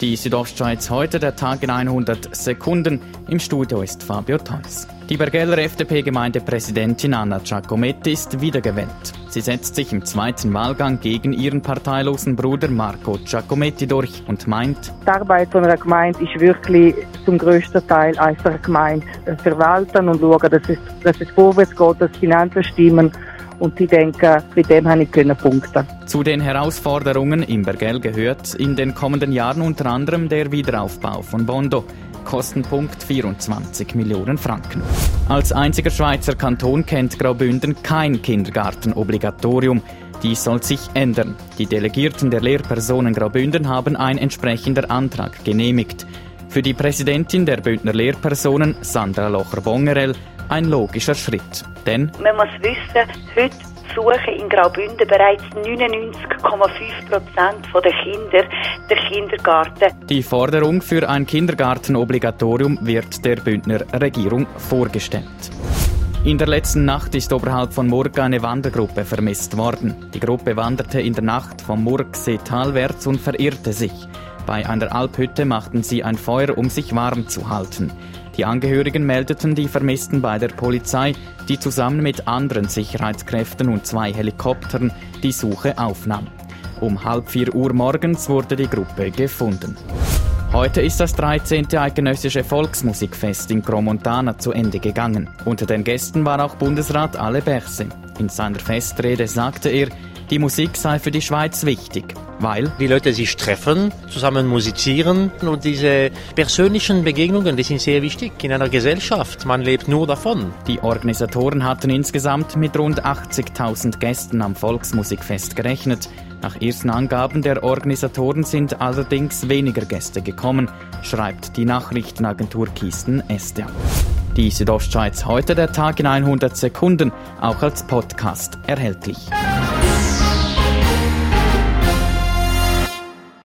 Die Südostschweiz heute, der Tag in 100 Sekunden. Im Studio ist Fabio Theus. Die Bergeller FDP-Gemeindepräsidentin Anna Giacometti ist wiedergewählt. Sie setzt sich im zweiten Wahlgang gegen ihren parteilosen Bruder Marco Giacometti durch und meint, die Arbeit einer Gemeinde ist wirklich zum größten Teil einer Gemeinde verwalten und schauen, dass es, dass es vorwärts geht, dass Finanzen stimmen und ich denke, bei dem habe ich können punkten. Zu den Herausforderungen im Bergell gehört in den kommenden Jahren unter anderem der Wiederaufbau von Bondo. Kostenpunkt 24 Millionen Franken. Als einziger Schweizer Kanton kennt Graubünden kein Kindergartenobligatorium. Dies soll sich ändern. Die Delegierten der Lehrpersonen Graubünden haben ein entsprechender Antrag genehmigt. Für die Präsidentin der Bündner Lehrpersonen, Sandra Locher-Bongerell, ein logischer Schritt. Denn man muss wissen, heute suchen in Graubünden bereits 99,5 Prozent der Kinder den Kindergarten. Die Forderung für ein Kindergartenobligatorium wird der Bündner Regierung vorgestellt. In der letzten Nacht ist oberhalb von Murg eine Wandergruppe vermisst worden. Die Gruppe wanderte in der Nacht vom Murgsee talwärts und verirrte sich. Bei einer Alphütte machten sie ein Feuer, um sich warm zu halten. Die Angehörigen meldeten die Vermissten bei der Polizei, die zusammen mit anderen Sicherheitskräften und zwei Helikoptern die Suche aufnahm. Um halb vier Uhr morgens wurde die Gruppe gefunden. Heute ist das 13. eidgenössische Volksmusikfest in Gromontana zu Ende gegangen. Unter den Gästen war auch Bundesrat Ale Berse. In seiner Festrede sagte er, die Musik sei für die Schweiz wichtig, weil die Leute sich treffen, zusammen musizieren und diese persönlichen Begegnungen, die sind sehr wichtig in einer Gesellschaft. Man lebt nur davon. Die Organisatoren hatten insgesamt mit rund 80.000 Gästen am Volksmusikfest gerechnet. Nach ersten Angaben der Organisatoren sind allerdings weniger Gäste gekommen, schreibt die Nachrichtenagentur Kisten Este. Die Südostschweiz heute der Tag in 100 Sekunden, auch als Podcast erhältlich.